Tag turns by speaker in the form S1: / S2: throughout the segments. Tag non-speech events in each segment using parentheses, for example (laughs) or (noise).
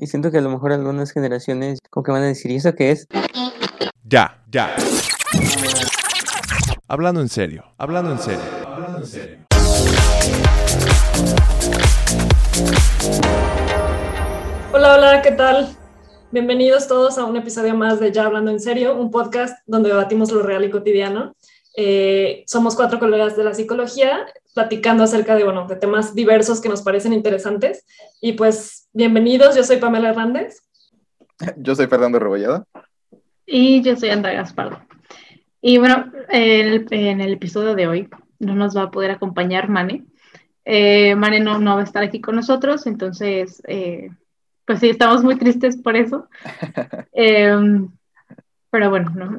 S1: Y siento que a lo mejor algunas generaciones como que van a decir, ¿y eso qué es?
S2: Ya, ya. Hablando en serio, hablando en serio, hablando en serio.
S3: Hola, hola, ¿qué tal? Bienvenidos todos a un episodio más de Ya Hablando en Serio, un podcast donde debatimos lo real y cotidiano. Eh, somos cuatro colegas de la psicología platicando acerca de, bueno, de temas diversos que nos parecen interesantes. Y pues, bienvenidos, yo soy Pamela Hernández. (laughs)
S4: Yo soy Fernando Rebollada.
S5: Y yo soy Andrea Gaspardo. Y bueno, en el, en el episodio de hoy no nos va a poder acompañar Mane. Eh, Mane no, no va a estar aquí con nosotros, entonces, eh, pues sí, estamos muy tristes por eso. (laughs) Em, pero bueno, ¿no?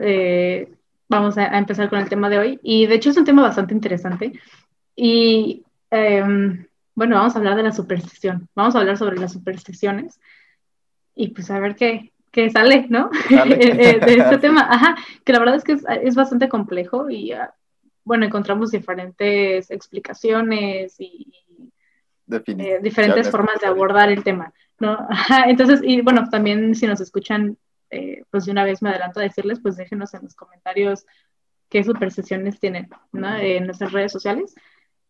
S5: Eh, vamos a, a, empezar con el tema de hoy. Y de hecho es un tema bastante interesante. Y em, bueno, vamos a hablar de la superstición. Vamos a hablar sobre las supersticiones. Y pues a ver qué, qué sale, ¿no? (laughs) de este (laughs) tema. Ajá, que la verdad es que es, es bastante complejo y uh, bueno, encontramos diferentes explicaciones y eh, diferentes formas de abordar el tema, ¿no? (laughs) Ajá, entonces, y bueno, también si nos escuchan, eh, pues de una vez me adelanto a decirles, pues déjenos en los comentarios qué supersticiones tienen, ¿no? En nuestras redes sociales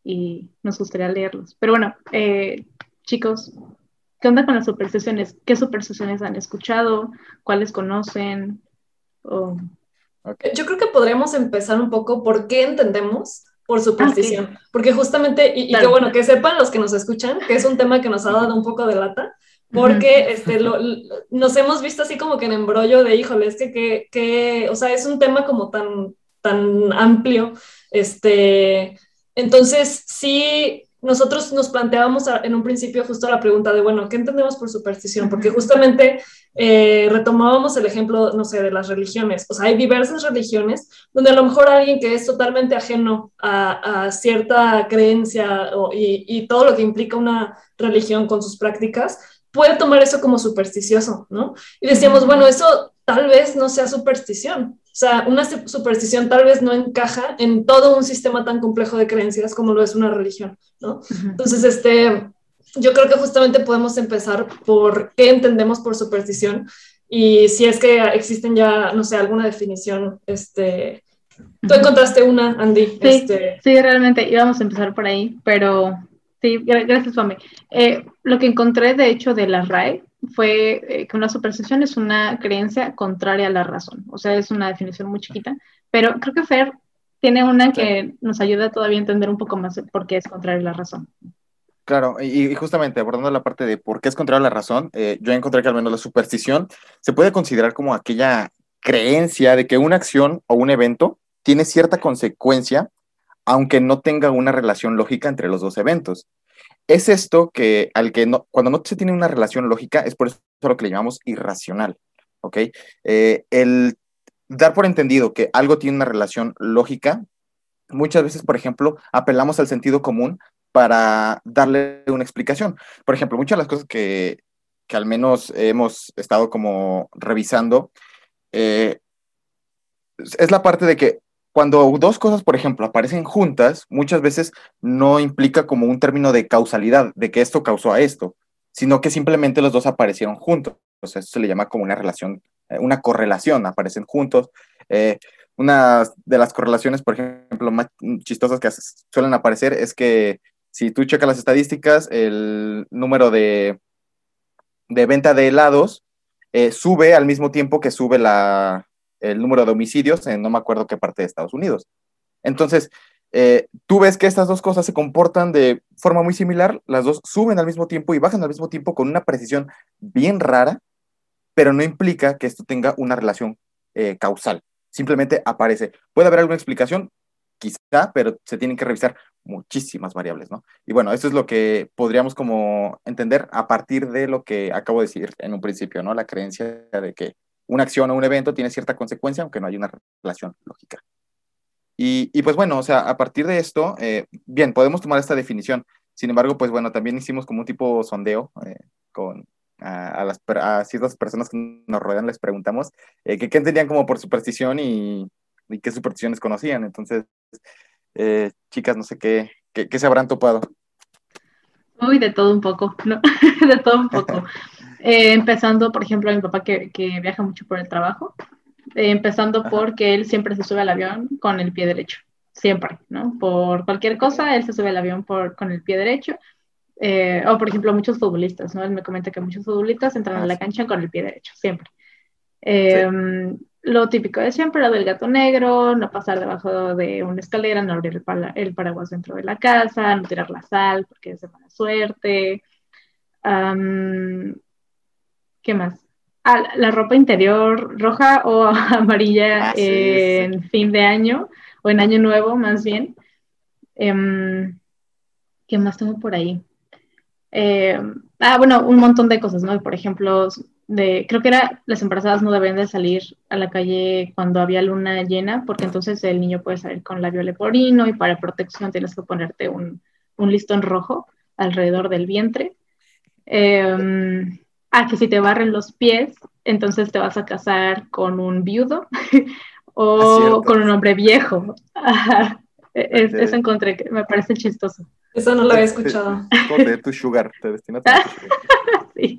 S5: y nos gustaría leerlos. Pero bueno, eh, chicos, ¿qué onda con las supersticiones? ¿Qué supersticiones han escuchado? ¿Cuáles conocen? Oh.
S3: Okay. Yo creo que podríamos empezar un poco por qué entendemos por superstición, ah, okay. porque justamente, y, claro. y, que bueno, que sepan los que nos escuchan, que es un tema que nos ha dado un poco de lata, porque este, lo, nos hemos visto así como que en embrollo de, híjole, es que, que, que, o sea, es un tema como tan, tan amplio, este, entonces sí, nosotros nos planteábamos en un principio justo la pregunta de, bueno, ¿qué entendemos por superstición? Porque justamente eh, retomábamos el ejemplo, no sé, de las religiones. O sea, hay diversas religiones donde a lo mejor alguien que es totalmente ajeno a, a cierta creencia o, y, y todo lo que implica una religión con sus prácticas, puede tomar eso como supersticioso, ¿no? Y decíamos, bueno, eso tal vez no sea superstición. O sea, una superstición tal vez no encaja en todo un sistema tan complejo de creencias como lo es una religión, ¿no? Entonces, este, yo creo que justamente podemos empezar por qué entendemos por superstición y si es que existen ya, no sé, alguna definición, este, tú encontraste una, Andy.
S5: Sí,
S3: este...
S5: sí realmente íbamos a empezar por ahí, pero sí, gracias, Pame. Eh, lo que encontré, de hecho, de la RAE fue eh, que una superstición es una creencia contraria a la razón, o sea, es una definición muy chiquita, pero creo que Fer tiene una que nos ayuda todavía a entender un poco más por qué es contraria a la razón.
S4: Claro, y, y, justamente abordando la parte de por qué es contrario a la razón, eh, yo encontré que al menos la superstición se puede considerar como aquella creencia de que una acción o un evento tiene cierta consecuencia, aunque no tenga una relación lógica entre los dos eventos. Es esto que, al que no, cuando no se tiene una relación lógica, es por eso lo que le llamamos irracional, ¿ok? Eh, el dar por entendido que algo tiene una relación lógica, muchas veces, por ejemplo, apelamos al sentido común para darle una explicación. Por ejemplo, muchas de las cosas que, que al menos hemos estado como revisando, eh, es la parte de que cuando dos cosas, por ejemplo, aparecen juntas, muchas veces no implica como un término de causalidad, de que esto causó a esto, sino que simplemente los dos aparecieron juntos. O sea, eso se le llama como una relación, una correlación, aparecen juntos. Eh, una de las correlaciones, por ejemplo, más chistosas que suelen aparecer es que si tú checas las estadísticas, el número de, de venta de helados eh, sube al mismo tiempo que sube la, el número de homicidios en no me acuerdo qué parte de Estados Unidos. Entonces, eh, tú ves que estas dos cosas se comportan de forma muy similar, las dos suben al mismo tiempo y bajan al mismo tiempo con una precisión bien rara, pero no implica que esto tenga una relación eh, causal. Simplemente aparece. Puede haber alguna explicación, quizá, pero se tienen que revisar muchísimas variables, ¿no? Y bueno, eso es lo que podríamos como entender a partir de lo que acabo de decir en un principio, ¿no? La creencia de que una acción o un evento tiene cierta consecuencia, aunque no hay una relación lógica. Y, y pues bueno, o sea, a partir de esto, eh, bien, podemos tomar esta definición. Sin embargo, pues bueno, también hicimos como un tipo sondeo eh, con a, las, a ciertas personas que nos rodean, les preguntamos eh, qué entendían como por superstición y, y qué supersticiones conocían. Entonces, eh, chicas, no sé qué, qué, se habrán topado.
S5: Uy, de todo un poco, ¿no? (laughs) de todo un poco. (laughs) Eh, empezando, por ejemplo, a mi papá que, que viaja mucho por el trabajo, eh, empezando porque él siempre se sube al avión con el pie derecho, siempre, ¿no? Por cualquier cosa, él se sube al avión por, con el pie derecho. o, por ejemplo, muchos futbolistas, ¿no? Él me comenta que muchos futbolistas entran a la ah, cancha con el pie derecho, siempre. Em, lo típico de siempre, lo del gato negro, no pasar debajo de una escalera, no abrir el, paraguas dentro de la casa, no tirar la sal porque es de mala suerte. ¿Qué más? Ah, la ropa interior roja o (laughs) amarilla ah, en fin de año o en año nuevo más bien. Em, ¿Qué más tengo por ahí? Em, ah, bueno, un montón de cosas, ¿no? Por ejemplo, creo que era las embarazadas no deben de salir a la calle cuando había luna llena, porque entonces el niño puede salir con labio leporino y para protección tienes que ponerte un, un listón rojo alrededor del vientre. Em, ah, que si te barren los pies, entonces te vas a casar con un viudo (laughs) o con un hombre viejo. E, es, eso encontré que me parece chistoso.
S3: Eso no lo había escuchado.
S4: De tu sugar, te destinas a tu (laughs) sugar. sí.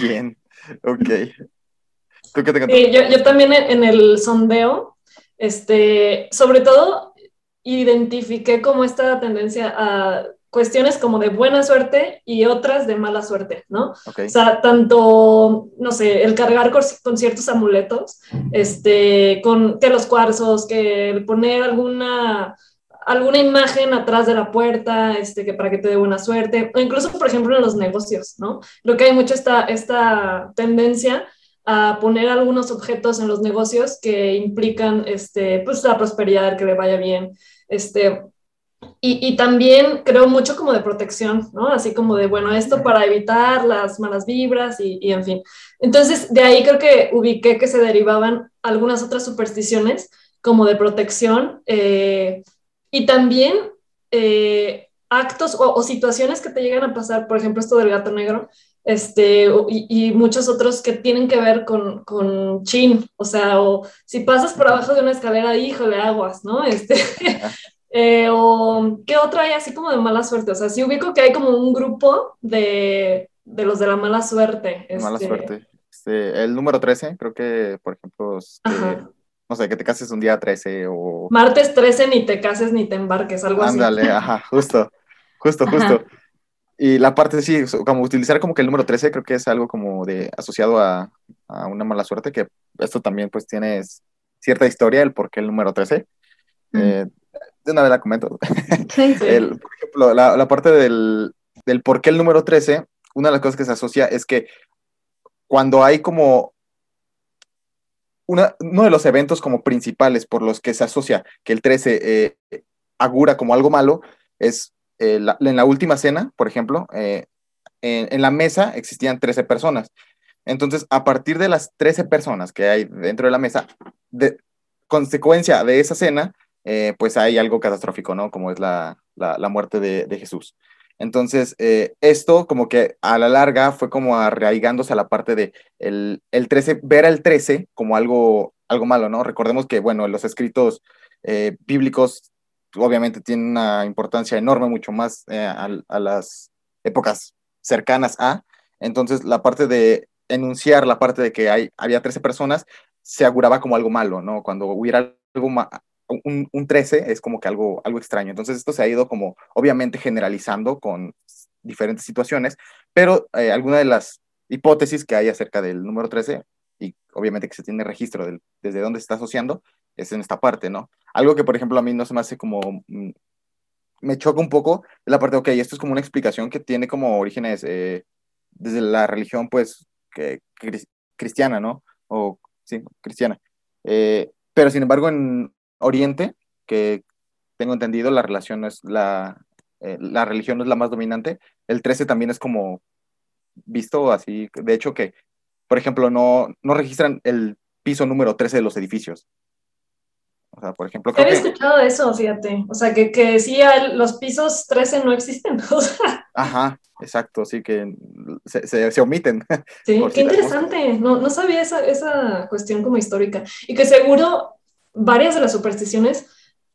S4: Bien. Ok.
S3: yo, también en el sondeo, este, sobre todo, identifiqué como esta tendencia a cuestiones como de buena suerte y otras de mala suerte, ¿no? O sea, tanto, no sé, el cargar con, ciertos amuletos, este, con que los cuarzos, que el poner alguna alguna imagen atrás de la puerta, este, que para que te dé buena suerte, o incluso, por ejemplo, en los negocios, ¿no? Creo que hay mucho esta, esta tendencia a poner algunos objetos en los negocios que implican, este, pues, la prosperidad, que le vaya bien, este, y, y, también creo mucho como de protección, ¿no? Así como de, bueno, esto para evitar las malas vibras y, y, en fin. Entonces, de ahí creo que ubiqué que se derivaban algunas otras supersticiones como de protección, eh, y también eh, actos o, situaciones que te llegan a pasar, por ejemplo, esto del gato negro, este, y, muchos otros que tienen que ver con, con chin, o sea, o si pasas por abajo de una escalera, híjole, aguas, ¿no? Este, eh, o qué otra hay así como de mala suerte, o sea, sí ubico que hay como un grupo de, de los de la mala suerte.
S4: Mala este. suerte. Este, el número 13, creo que, por ejemplo, este, no sé, que te cases un día 13 o...
S3: Martes 13 ni te cases ni te embarques, algo
S4: así. Ándale, ajá, (laughs) justo, justo, justo. Y la parte, sí, como utilizar como que el número 13 creo que es algo como de asociado a, a una mala suerte, que esto también pues tiene cierta historia, el por qué el número 13. Eh, de una vez la comento. (laughs) Sí, sí. El, por ejemplo, la, la parte del, del por qué el número 13, una de las cosas que se asocia es que cuando hay como uno de los eventos como principales por los que se asocia que el 13 eh, agura como algo malo es eh, en la última cena, por ejemplo, eh, en, la mesa existían 13 personas. Entonces, a partir de las 13 personas que hay dentro de la mesa, de consecuencia de esa cena, pues hay algo catastrófico, ¿no? Como es la, muerte de Jesús. Entonces, eh, esto como que a la larga fue como arraigándose a la parte de el, 13, ver al 13 como algo, algo malo, ¿no? Recordemos que, bueno, los escritos eh, bíblicos obviamente tienen una importancia enorme, mucho más eh, a, las épocas cercanas a. Entonces, la parte de enunciar la parte de que hay, había 13 personas se auguraba como algo malo, ¿no? Cuando hubiera algo, un, un, 13 es como que algo, algo extraño. Entonces esto se ha ido como obviamente generalizando con diferentes situaciones, pero eh, alguna de las hipótesis que hay acerca del número 13 y obviamente que se tiene registro desde dónde se está asociando es en esta parte, ¿no? Algo que por ejemplo a mí no se me hace como... Mm, me choca un poco la parte, ok, esto es como una explicación que tiene como orígenes eh, desde la religión pues cristiana, ¿no? O sí, cristiana. Eh, pero sin embargo en Oriente, que tengo entendido, la relación no es la, eh, la religión no es la más dominante. El 13 también es como visto así, de hecho que, por ejemplo, no, no registran el piso número 13 de los edificios. O sea, por ejemplo...
S3: Había escuchado eso, fíjate. O sea, que, que sí, los pisos 13 no existen. (laughs)
S4: Ajá, exacto, sí que se, se, omiten. (laughs)
S3: Sí, qué interesante. No, no sabía esa, esa cuestión como histórica. Y que seguro varias de las supersticiones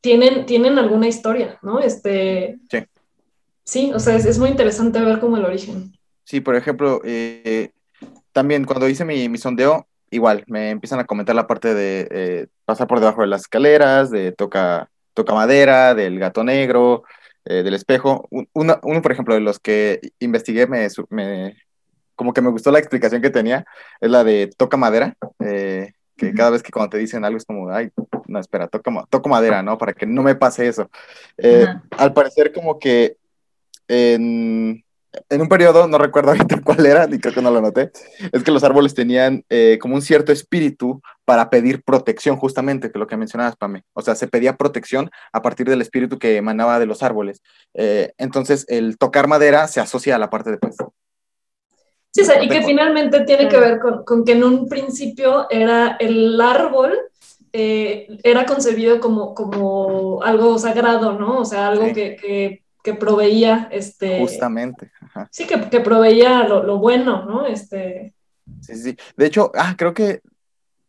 S3: tienen, tienen alguna historia, ¿no? Este,
S4: sí.
S3: Sí, o sea, es, es muy interesante ver como el origen.
S4: Sí, por ejemplo, eh, también cuando hice mi, mi, sondeo, igual, me empiezan a comentar la parte de eh, pasar por debajo de las escaleras, de toca, toca madera, del gato negro, eh, del espejo. Uno, uno, por ejemplo, de los que investigué, me, me, como que me gustó la explicación que tenía, es la de toca madera, que cada vez que cuando te dicen algo es como, ay, no, espera, toco, toco madera, ¿no? Para que no me pase eso. al parecer como que en, en un periodo, no recuerdo (laughs) ahorita cuál era, ni creo que no lo noté, es que los árboles tenían eh, como un cierto espíritu para pedir protección, justamente, que lo que mencionabas, Pame. O sea, se pedía protección a partir del espíritu que emanaba de los árboles. Eh, entonces, el tocar madera se asocia a la parte de pues.
S3: Sí, o sea, y que finalmente tiene que ver con, con, que en un principio era el árbol, eh, era concebido como, como algo sagrado, ¿no? O sea, algo sí. que, que que proveía este
S4: justamente Ajá.
S3: sí que, que proveía lo, lo, bueno no este
S4: sí sí de hecho ah creo que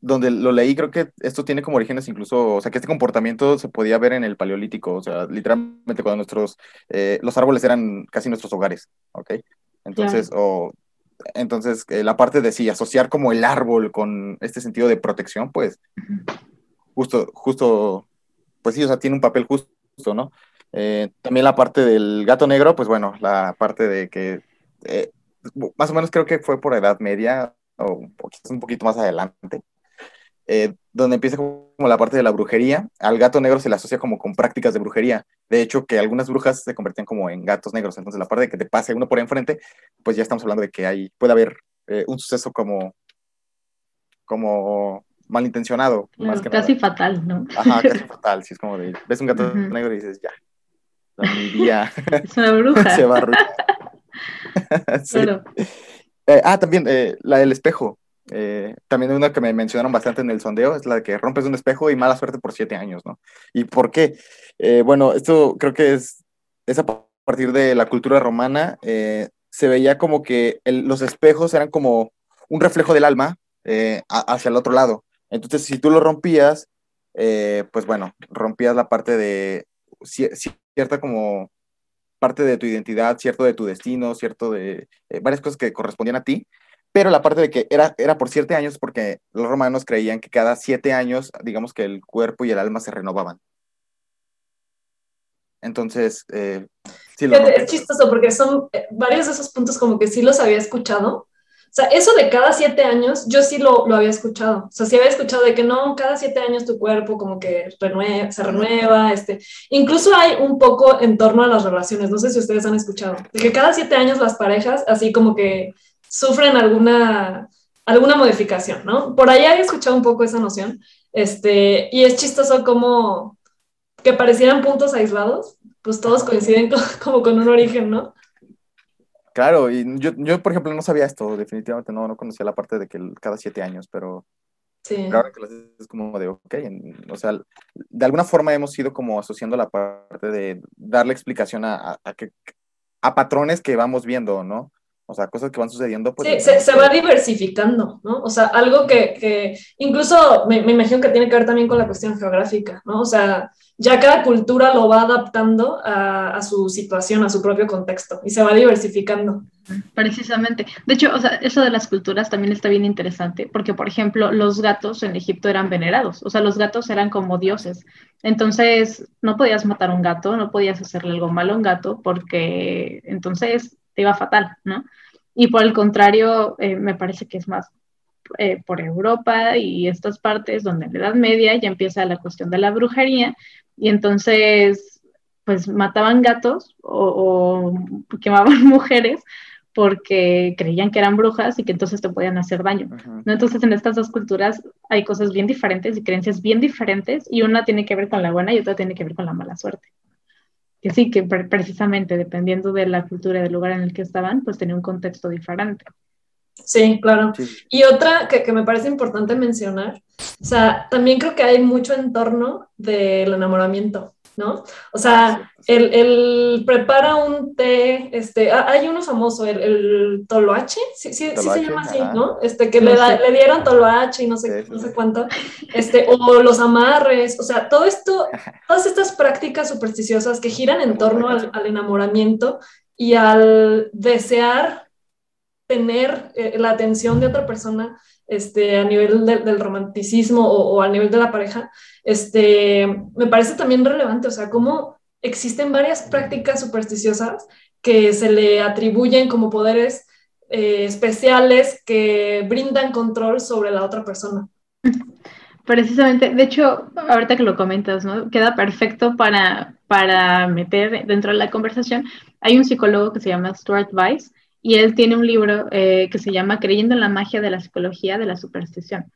S4: donde lo leí creo que esto tiene como orígenes incluso o sea que este comportamiento se podía ver en el paleolítico o sea literalmente cuando nuestros eh, los árboles eran casi nuestros hogares ¿ok? entonces o entonces eh, la parte de sí asociar como el árbol con este sentido de protección pues justo justo pues sí o sea tiene un papel justo no eh, también la parte del gato negro, pues bueno, la parte de que eh, más o menos creo que fue por edad media o poquito, un poquito más adelante, donde empieza la parte de la brujería. Al gato negro se le asocia como con prácticas de brujería. De hecho, que algunas brujas se convertían como en gatos negros. Entonces, la parte de que te pase uno por enfrente, pues ya estamos hablando de que hay, puede haber eh, un suceso como, como malintencionado.
S5: Claro, más que casi nada. fatal, ¿no?
S4: Ajá, casi (laughs) fatal. Si es como de, ves un gato uh -huh. negro y dices, ya, la miría. (laughs)
S5: Es una bruja. (laughs)
S4: se va a sí. Claro. Eh, ah, también eh, la del espejo. Eh, también una que me mencionaron bastante en el sondeo es la de que rompes un espejo y mala suerte por siete años, ¿no? ¿Y por qué? Eh, bueno, esto creo que es, es, a partir de la cultura romana. Eh, se veía como que los espejos eran como un reflejo del alma hacia el otro lado. Entonces, si tú lo rompías, pues bueno, rompías la parte de cierta como parte de tu identidad, cierto de tu destino, cierto de eh, varias cosas que correspondían a ti, pero la parte de que era, era por siete años porque los romanos creían que cada siete años, digamos que el cuerpo y el alma se renovaban. Entonces, eh,
S3: sí lo es chistoso porque son eh, varios de esos puntos como que sí los había escuchado, o sea, eso de cada siete años, yo sí lo, lo, había escuchado. O sea, sí había escuchado de que no, cada siete años tu cuerpo como que renueva, se renueva. Este. Incluso hay un poco en torno a las relaciones, no sé si ustedes han escuchado, de que cada siete años las parejas así como que sufren alguna, alguna modificación, ¿no? Por ahí había escuchado un poco esa noción. Este, y es chistoso como que parecieran puntos aislados, pues todos coinciden con, (laughs) como con un origen, ¿no?
S4: Claro, y yo, yo, por ejemplo, no sabía esto, definitivamente no, no conocía la parte de que cada siete años, pero,
S3: sí.
S4: pero ahora que lo es como de, ok, en, o sea, de alguna forma hemos ido como asociando la parte de darle explicación a, a, a, que, a patrones que vamos viendo, ¿no? O sea, cosas que van sucediendo.
S3: Pues, sí, se, se, va diversificando, ¿no? O sea, algo que, que incluso me, me, imagino que tiene que ver también con la cuestión geográfica, ¿no? O sea, ya cada cultura lo va adaptando a, a, su situación, a su propio contexto y se va diversificando.
S5: Precisamente. De hecho, o sea, eso de las culturas también está bien interesante, porque, por ejemplo, los gatos en Egipto eran venerados, o sea, los gatos eran como dioses. Entonces, no podías matar a un gato, no podías hacerle algo malo a un gato, porque entonces te iba fatal, ¿no? Y por el contrario, eh, me parece que es más eh, por Europa y estas partes donde en la Edad Media ya empieza la cuestión de la brujería y entonces pues mataban gatos o, o quemaban (laughs) mujeres porque creían que eran brujas y que entonces te podían hacer daño. ¿no? Entonces en estas dos culturas hay cosas bien diferentes y creencias bien diferentes y una tiene que ver con la buena y otra tiene que ver con la mala suerte. Que sí, que precisamente dependiendo de la cultura y del lugar en el que estaban, pues tenía un contexto diferente.
S3: Sí, claro. Y otra que, que, me parece importante mencionar, o sea, también creo que hay mucho entorno del enamoramiento. ¿No? O sea, él, prepara un té, este, ah, hay uno famoso, el, el toloache, sí, sí, sí se llama así, ¿no? Este, que le, le, dieron toloache y no sé, no sé cuánto, este, o los amarres, o sea, todo esto, todas estas prácticas supersticiosas que giran en torno al, enamoramiento y al desear tener eh, la atención de otra persona, este, a nivel del romanticismo o, a nivel de la pareja, este, me parece también relevante, o sea, cómo existen varias prácticas supersticiosas que se le atribuyen como poderes eh, especiales que brindan control sobre la otra persona.
S5: Precisamente, de hecho, ahorita que lo comentas, ¿no? Queda perfecto para, para meter dentro de la conversación. Hay un psicólogo que se llama Stuart Weiss, y él tiene un libro eh, que se llama Creyendo en la magia de la psicología de la superstición.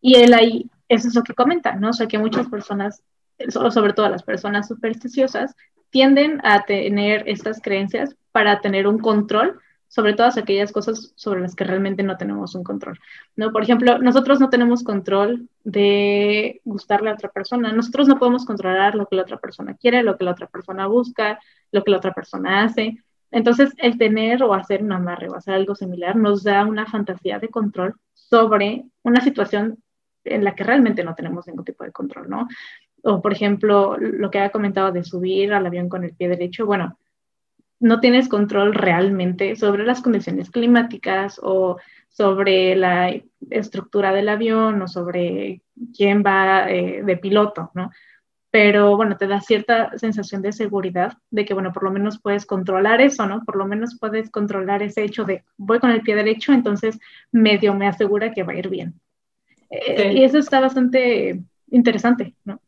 S5: Y él ahí, eso es lo que comenta, ¿no? O sea, que muchas personas, sobre todo las personas supersticiosas, tienden a tener estas creencias para tener un control sobre todas aquellas cosas sobre las que realmente no tenemos un control, ¿no? Por ejemplo, nosotros no tenemos control de gustarle a otra persona, nosotros no podemos controlar lo que la otra persona quiere, lo que la otra persona busca, lo que la otra persona hace, entonces, el tener o hacer un amarre o hacer algo similar nos da una fantasía de control sobre una situación en la que realmente no tenemos ningún tipo de control, ¿no? O, por ejemplo, lo que había comentado de subir al avión con el pie derecho, bueno, no tienes control realmente sobre las condiciones climáticas o sobre la estructura del avión o sobre quién va eh, de piloto, ¿no? Pero bueno, te da cierta sensación de seguridad, de que bueno, por lo menos puedes controlar eso, ¿no? Por lo menos puedes controlar ese hecho de voy con el pie derecho, entonces medio me asegura que va a ir bien. Eh, y eso está bastante interesante, ¿no?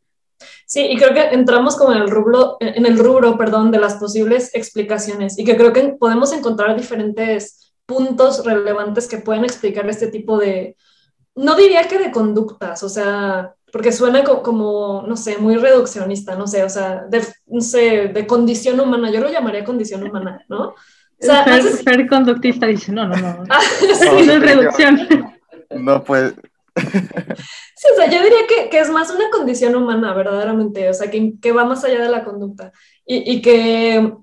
S3: Sí, y creo que entramos como en el rubro, en el rubro, perdón, de las posibles explicaciones y que creo que podemos encontrar diferentes puntos relevantes que pueden explicar este tipo de, no diría que de conductas, o sea, porque suena como, no sé, muy reduccionista, no sé, o sea, de, no sé, de condición humana, yo lo llamaría condición humana, ¿no? O
S5: sea, ser, conductista dice, no, no, no, (laughs) ah, sí, no es reducción.
S4: No, pues...
S3: Sí, o sea, yo diría que, que, es más una condición humana, verdaderamente, o sea, que, que va más allá de la conducta. Y, y que,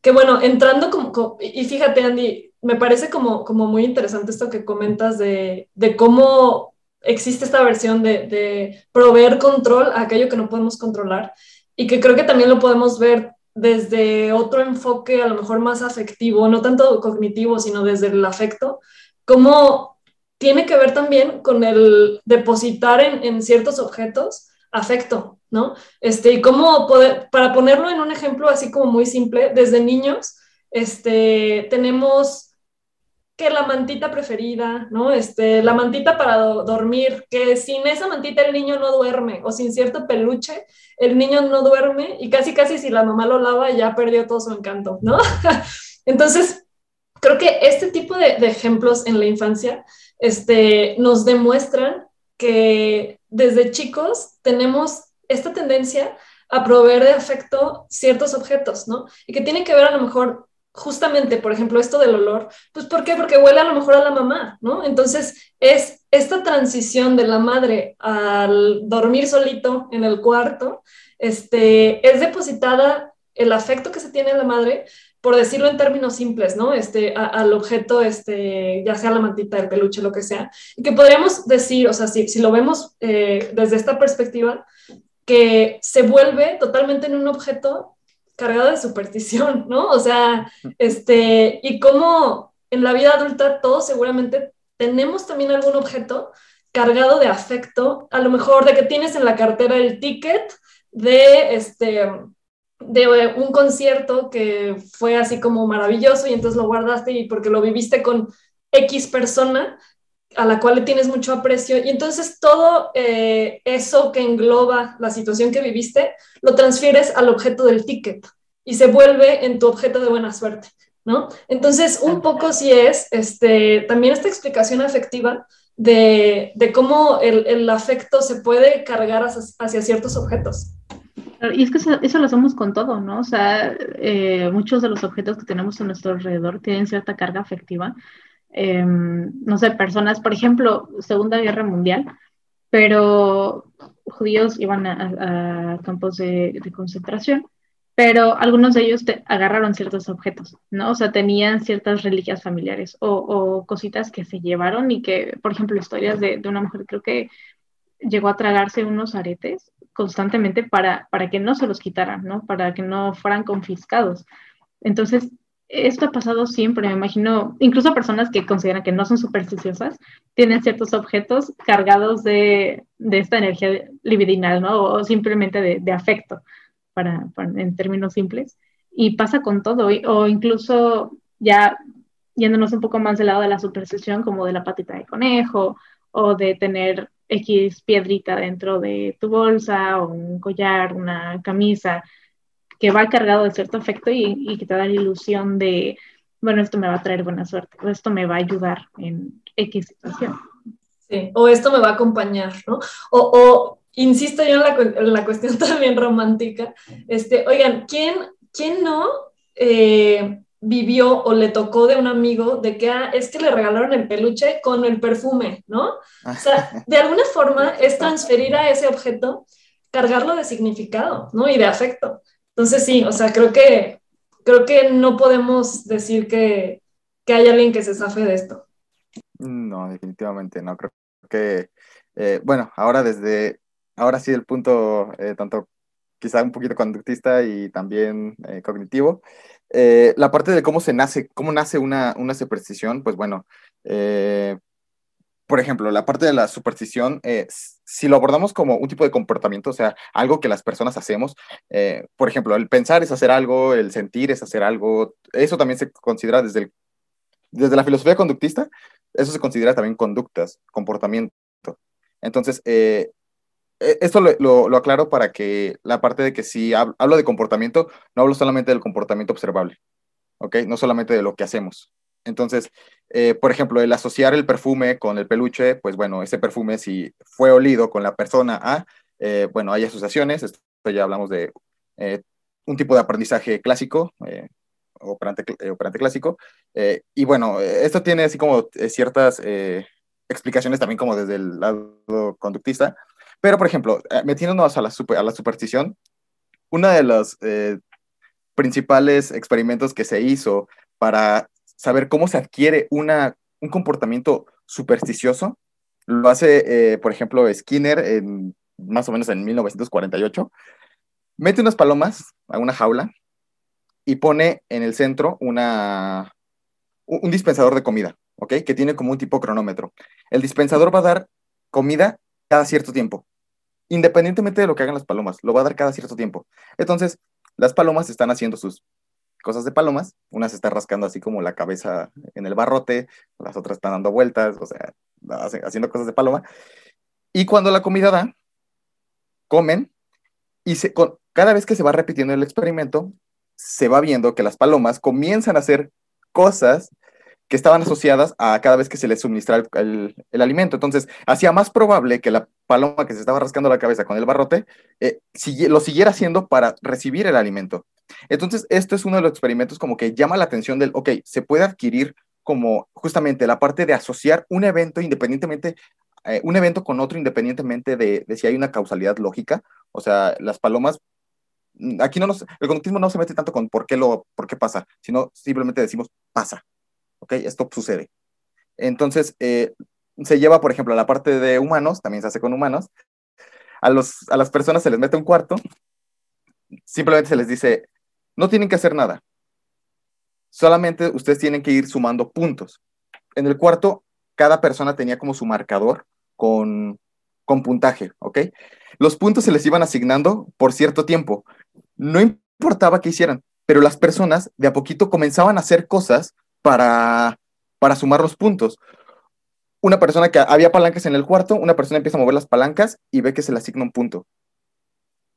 S3: que, bueno, entrando como, y fíjate, Andy, me parece como, como muy interesante esto que comentas de, de cómo existe esta versión de, proveer control a aquello que no podemos controlar y que creo que también lo podemos ver desde otro enfoque a lo mejor más afectivo, no tanto cognitivo, sino desde el afecto, como tiene que ver también con el depositar en, ciertos objetos afecto, ¿no? Este, y cómo para ponerlo en un ejemplo así como muy simple, desde niños, este, tenemos que la mantita preferida, ¿no? Este, la mantita para dormir, que sin esa mantita el niño no duerme, o sin cierto peluche, el niño no duerme y casi casi si la mamá lo lava ya perdió todo su encanto, ¿no? (laughs) Entonces, creo que este tipo de, ejemplos en la infancia este, nos demuestran que desde chicos tenemos esta tendencia a proveer de afecto ciertos objetos, ¿no? Y que tiene que ver a lo mejor justamente, por ejemplo, esto del olor, pues ¿por qué? Porque huele a lo mejor a la mamá, ¿no? Entonces es esta transición de la madre al dormir solito en el cuarto, este, es depositada el afecto que se tiene en la madre, por decirlo en términos simples, ¿no? Este, al objeto, este, ya sea la mantita, el peluche, lo que sea, y que podríamos decir, o sea, si, si lo vemos eh, desde esta perspectiva, que se vuelve totalmente en un objeto cargado de superstición, (laughs) ¿no? O sea, este, y como en la vida adulta todos seguramente tenemos también algún objeto cargado de afecto, a lo mejor de que tienes en la cartera el ticket de este de un concierto que fue así como maravilloso y entonces lo guardaste y porque lo viviste con X persona a la cual le tienes mucho aprecio y entonces todo eh, eso que engloba la situación que viviste lo transfieres al objeto del ticket y se vuelve en tu objeto de buena suerte. ¿no? Entonces, un poco sí es este, también esta explicación afectiva de, de cómo el, el, afecto se puede cargar hacia, hacia ciertos objetos.
S5: Y es que eso, eso, lo hacemos con todo, ¿no? O sea, eh, muchos de los objetos que tenemos a nuestro alrededor tienen cierta carga afectiva. Eh, no sé, personas, por ejemplo, Segunda Guerra Mundial, pero judíos iban a, campos de, de, concentración, pero algunos de ellos agarraron ciertos objetos, ¿no? O sea, tenían ciertas reliquias familiares o, o cositas que se llevaron y que, por ejemplo, historias de, de una mujer, creo que llegó a tragarse unos aretes constantemente para, para que no se los quitaran, ¿no? Para que no fueran confiscados. Entonces, esto ha pasado siempre, me imagino, incluso personas que consideran que no son supersticiosas, tienen ciertos objetos cargados de, de esta energía libidinal, ¿no? O simplemente de, afecto, para, en términos simples. Y pasa con todo, o incluso ya yéndonos un poco más del lado de la superstición, como de la patita de conejo, o de tener X piedrita dentro de tu bolsa o un collar, una camisa, que va cargado de cierto efecto y, y, que te da la ilusión de, bueno, esto me va a traer buena suerte o esto me va a ayudar en X situación.
S3: Sí, o esto me va a acompañar, ¿no? O, o insisto yo en la, en la, cuestión (laughs) también romántica, este, oigan, ¿quién, quién no? Eh, vivió o le tocó de un amigo de que ah, es que le regalaron el peluche con el perfume, ¿no? O sea, (laughs) de alguna forma es transferir a ese objeto, cargarlo de significado, ¿no? Y de afecto. Entonces sí, o sea, creo que, creo que no podemos decir que, que hay alguien que se zafe de esto.
S4: No, definitivamente no. Creo que, eh, bueno, ahora desde, ahora sí el punto eh, tanto quizá un poquito conductista y también eh, cognitivo, eh, la parte de cómo se nace, cómo nace una, una superstición, pues bueno, eh, por ejemplo, la parte de la superstición, eh, si lo abordamos como un tipo de comportamiento, o sea, algo que las personas hacemos, eh, por ejemplo, el pensar es hacer algo, el sentir es hacer algo, eso también se considera desde, desde la filosofía conductista, eso se considera también conductas, comportamiento. Entonces, eh, esto lo, lo, aclaro para que la parte de que si hablo de comportamiento, no hablo solamente del comportamiento observable, ¿ok? No solamente de lo que hacemos. Entonces, eh, por ejemplo, el asociar el perfume con el peluche, pues bueno, ese perfume si fue olido con la persona A, eh, bueno, hay asociaciones, esto ya hablamos de eh, un tipo de aprendizaje clásico, operante, operante clásico, y bueno, esto tiene así como ciertas explicaciones también como desde el lado conductista, pero, por ejemplo, eh, metiéndonos a la, super, a la superstición, uno de los eh, principales experimentos que se hizo para saber cómo se adquiere una, un comportamiento supersticioso, lo hace, eh, por ejemplo, Skinner en, más o menos en 1948. Mete unas palomas a una jaula y pone en el centro una, un dispensador de comida, ¿ok? Que tiene como un tipo cronómetro. El dispensador va a dar comida cada cierto tiempo, independientemente de lo que hagan las palomas, lo va a dar cada cierto tiempo. Entonces, las palomas están haciendo sus cosas de palomas, una se está rascando así como la cabeza en el barrote, las otras están dando vueltas, o sea, haciendo cosas de paloma. Y cuando la comida da, comen y cada vez que se va repitiendo el experimento, se va viendo que las palomas comienzan a hacer cosas que estaban asociadas a cada vez que se les suministra el, alimento. Entonces, hacía más probable que la paloma que se estaba rascando la cabeza con el barrote eh, lo siguiera haciendo para recibir el alimento. Entonces, esto es uno de los experimentos como que llama la atención del, ok, se puede adquirir como justamente la parte de asociar un evento independientemente, eh, un evento con otro independientemente de, si hay una causalidad lógica. O sea, las palomas mm, aquí no nos, el conductismo no se mete tanto con por qué lo, por qué pasa, sino simplemente decimos pasa. ¿ok? Esto sucede. Entonces, eh, se lleva, por ejemplo, a la parte de humanos, también se hace con humanos. A, los, a las personas se les mete un cuarto, simplemente se les dice, no tienen que hacer nada, solamente ustedes tienen que ir sumando puntos. En el cuarto, cada persona tenía como su marcador con, con puntaje, ¿ok? Los puntos se les iban asignando por cierto tiempo. No importaba qué hicieran, pero las personas de a poquito comenzaban a hacer cosas para, para sumar los puntos. Una persona que había palancas en el cuarto, una persona empieza a mover las palancas y ve que se le asigna un punto.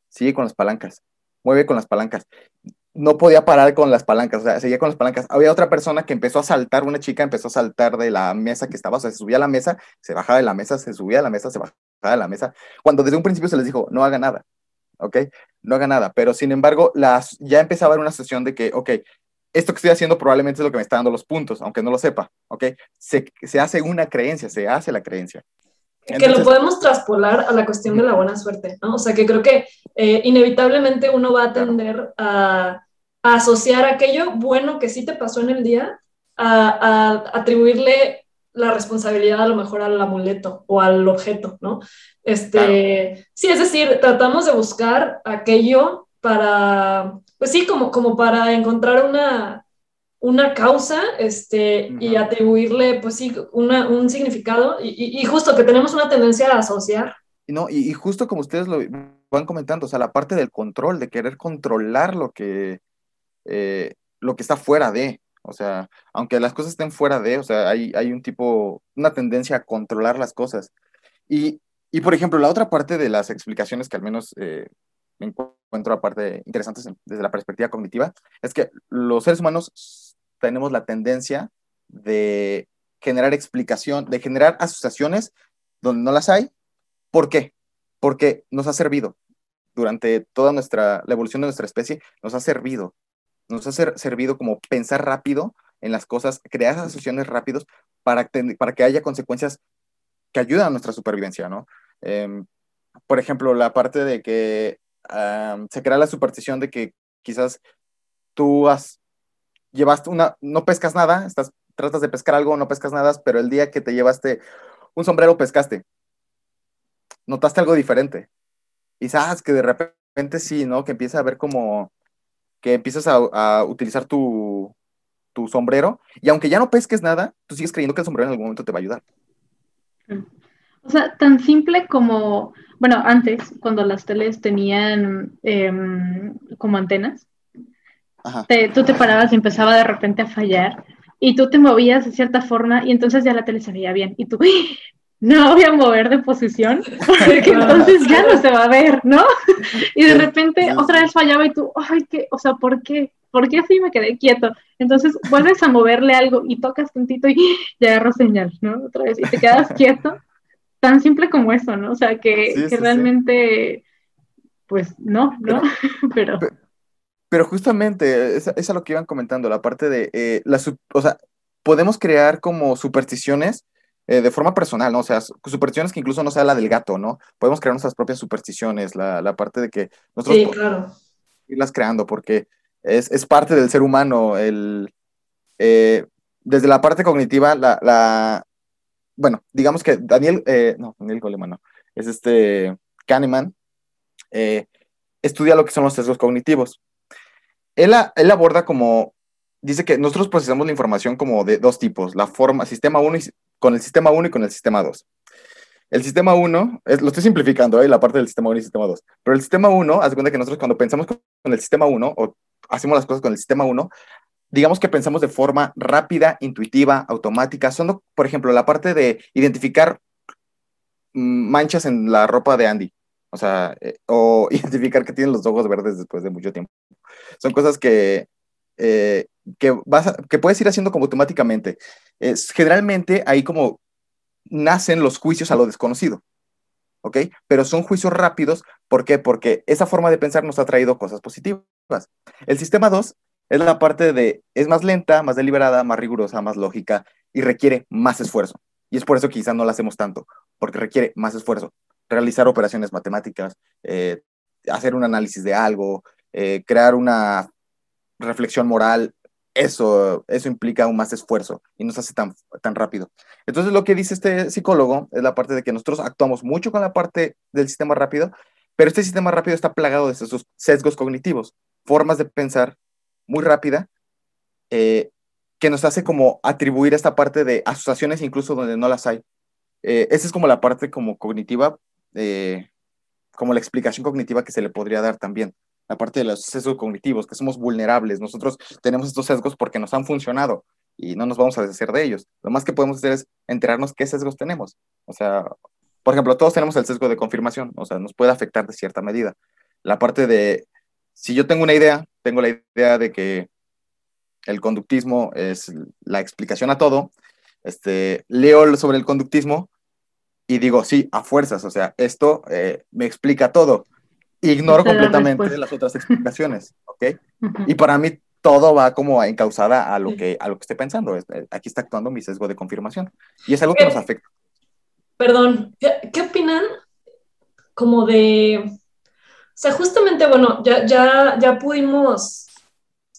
S4: Sigue con las palancas, mueve con las palancas. No podía parar con las palancas, o sea, seguía con las palancas. Había otra persona que empezó a saltar, una chica empezó a saltar de la mesa que estaba, o sea, se subía a la mesa, se bajaba de la mesa, se subía a la mesa, se bajaba de la mesa, cuando desde un principio se les dijo, no haga nada, ¿ok? No haga nada, pero sin embargo, las, ya empezaba a una sesión de que, ok, esto que estoy haciendo probablemente es lo que me está dando los puntos, aunque no lo sepa, ¿ok? Se, se hace una creencia, se hace la creencia.
S3: Que lo podemos traspolar a la cuestión de la buena suerte, ¿no? O sea, que creo que eh, inevitablemente uno va a tender a, asociar aquello bueno que sí te pasó en el día, a, atribuirle la responsabilidad a lo mejor al amuleto o al objeto, ¿no? Este, Sí, es decir, tratamos de buscar aquello para, pues sí, como, como para encontrar una, una causa este, y atribuirle, pues sí, una, un significado y, y, justo que tenemos una tendencia a asociar.
S4: No, y, y, justo como ustedes lo van comentando, o sea, la parte del control, de querer controlar lo que, eh, lo que está fuera de, o sea, aunque las cosas estén fuera de, o sea, hay, hay un tipo, una tendencia a controlar las cosas. Y, y, por ejemplo, la otra parte de las explicaciones que al menos eh, me encuentro aparte interesantes desde la perspectiva cognitiva, es que los seres humanos tenemos la tendencia de generar explicación, de generar asociaciones donde no las hay. ¿Por qué? Porque nos ha servido. Durante toda nuestra, la evolución de nuestra especie, nos ha servido. Nos ha servido como pensar rápido en las cosas, crear asociaciones rápidos para, para que haya consecuencias que ayudan a nuestra supervivencia, ¿no? Em, por ejemplo, la parte de que se crea la superstición de que quizás tú has, llevaste una, no pescas nada, estás, tratas de pescar algo, no pescas nada, pero el día que te llevaste un sombrero pescaste, notaste algo diferente. Y sabes que de repente sí, ¿no? Que empieza a ver como que empiezas a, utilizar tu, tu, sombrero y aunque ya no pesques nada, tú sigues creyendo que el sombrero en algún momento te va a ayudar.
S5: O sea, tan simple como, bueno, antes, cuando las teles tenían em, como antenas, tú te parabas y empezaba de repente a fallar y tú te movías de cierta forma y entonces ya la tele se veía bien y tú, no voy a mover de posición (laughs) porque entonces ya no se va a ver, ¿no? Y de repente otra vez fallaba y tú, ay, ¿qué? O sea, ¿por qué? ¿Por qué así me quedé quieto? Entonces vuelves a moverle algo y tocas tantito y ya agarro señal, ¿no? Otra vez y te quedas quieto tan simple como eso, ¿no? O sea, que, realmente, pues no, ¿no? pero... (laughs)
S4: pero... justamente, esa es lo que iban comentando, la parte de, eh, la, o sea, podemos crear como supersticiones eh, de forma personal, ¿no? O sea, supersticiones que incluso no sea la del gato, ¿no? Podemos crear nuestras propias supersticiones, la, la parte de que nosotros
S3: sí, claro.
S4: irlas creando, porque es, es, parte del ser humano, el, eh, desde la parte cognitiva, la, la, bueno, digamos que Daniel, eh, no, Daniel Goleman, no, es este Kahneman, eh, estudia lo que son los sesgos cognitivos. Él, aborda como, dice que nosotros procesamos la información como de dos tipos, la forma, sistema 1 con el sistema 1 y con el sistema 2. El sistema 1, lo estoy simplificando, ¿eh? la parte del sistema 1 y sistema 2, pero el sistema 1, hace cuenta que nosotros cuando pensamos con el sistema 1 o hacemos las cosas con el sistema 1, digamos que pensamos de forma rápida, intuitiva, automática. Son, por ejemplo, la parte de identificar manchas en la ropa de Andy. O sea, eh, o (laughs) identificar que tienen los ojos verdes después de mucho tiempo. Son cosas que, eh, que, vas que puedes ir haciendo como automáticamente. Es, generalmente ahí como nacen los juicios a lo desconocido. ¿Ok? Pero son juicios rápidos. ¿Por qué? Porque esa forma de pensar nos ha traído cosas positivas. El sistema 2 es la parte de, es más lenta, más deliberada, más rigurosa, más lógica y requiere más esfuerzo. Y es por eso que quizás no la hacemos tanto, porque requiere más esfuerzo. Realizar operaciones matemáticas, eh, hacer un análisis de algo, eh, crear una reflexión moral, eso, eso implica aún más esfuerzo y no hace tan, tan rápido. Entonces lo que dice este psicólogo es la parte de que nosotros actuamos mucho con la parte del sistema rápido, pero este sistema rápido está plagado de esos sesgos cognitivos, formas de pensar muy rápida, eh, que nos hace como atribuir esta parte de asociaciones incluso donde no las hay. Esa es como la parte como cognitiva, eh, como la explicación cognitiva que se le podría dar también. La parte de los sesgos cognitivos, que somos vulnerables. Nosotros tenemos estos sesgos porque nos han funcionado y no nos vamos a deshacer de ellos. Lo más que podemos hacer es enterarnos qué sesgos tenemos. O sea, por ejemplo, todos tenemos el sesgo de confirmación, o sea, nos puede afectar de cierta medida. La parte de si yo tengo una idea, tengo la idea de que el conductismo es la explicación a todo, este, leo sobre el conductismo y digo, sí, a fuerzas, o sea, esto eh, me explica todo. Ignoro completamente las otras explicaciones, (laughs) ¿ok? Y para mí todo va como encausada a lo que, a lo que esté pensando. Eh, aquí está actuando mi sesgo de confirmación. Y es algo que nos afecta.
S3: Perdón, ¿qué, opinan como de... O sea, justamente, bueno, ya, ya, ya pudimos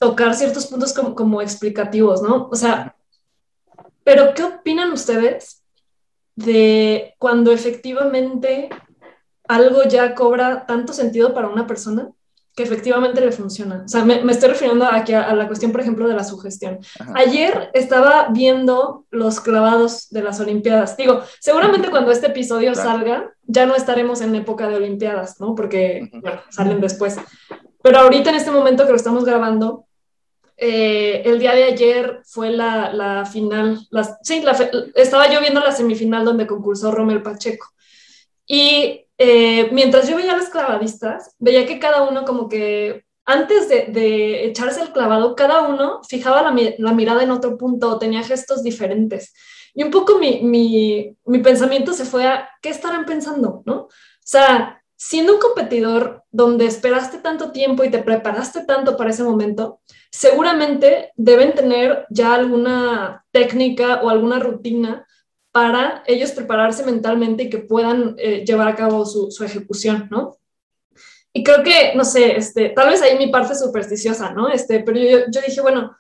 S3: tocar ciertos puntos como, como explicativos, ¿no? O sea, pero ¿qué opinan ustedes de cuando efectivamente algo ya cobra tanto sentido para una persona que efectivamente le funciona. O sea, me, estoy refiriendo aquí a, la cuestión, por ejemplo, de la sugestión. Ayer estaba viendo los clavados de las Olimpiadas. Digo, seguramente cuando este episodio salga, ya no estaremos en época de Olimpiadas, ¿no? Porque, bueno, salen después. Pero ahorita en este momento que lo estamos grabando, eh, el día de ayer fue la, final, sí, estaba yo viendo la semifinal donde concursó Romel Pacheco. Y eh, mientras yo veía a los clavadistas, veía que cada uno como que antes de, echarse el clavado, cada uno fijaba la, mirada en otro punto, tenía gestos diferentes. Y un poco mi, mi, pensamiento se fue a, ¿qué estarán pensando? ¿no? O sea, siendo un competidor donde esperaste tanto tiempo y te preparaste tanto para ese momento, seguramente deben tener ya alguna técnica o alguna rutina para ellos prepararse mentalmente y que puedan eh, llevar a cabo su, ejecución, ¿no? Y creo que, no sé, este, tal vez ahí mi parte supersticiosa, ¿no? Este, pero yo, yo dije, bueno,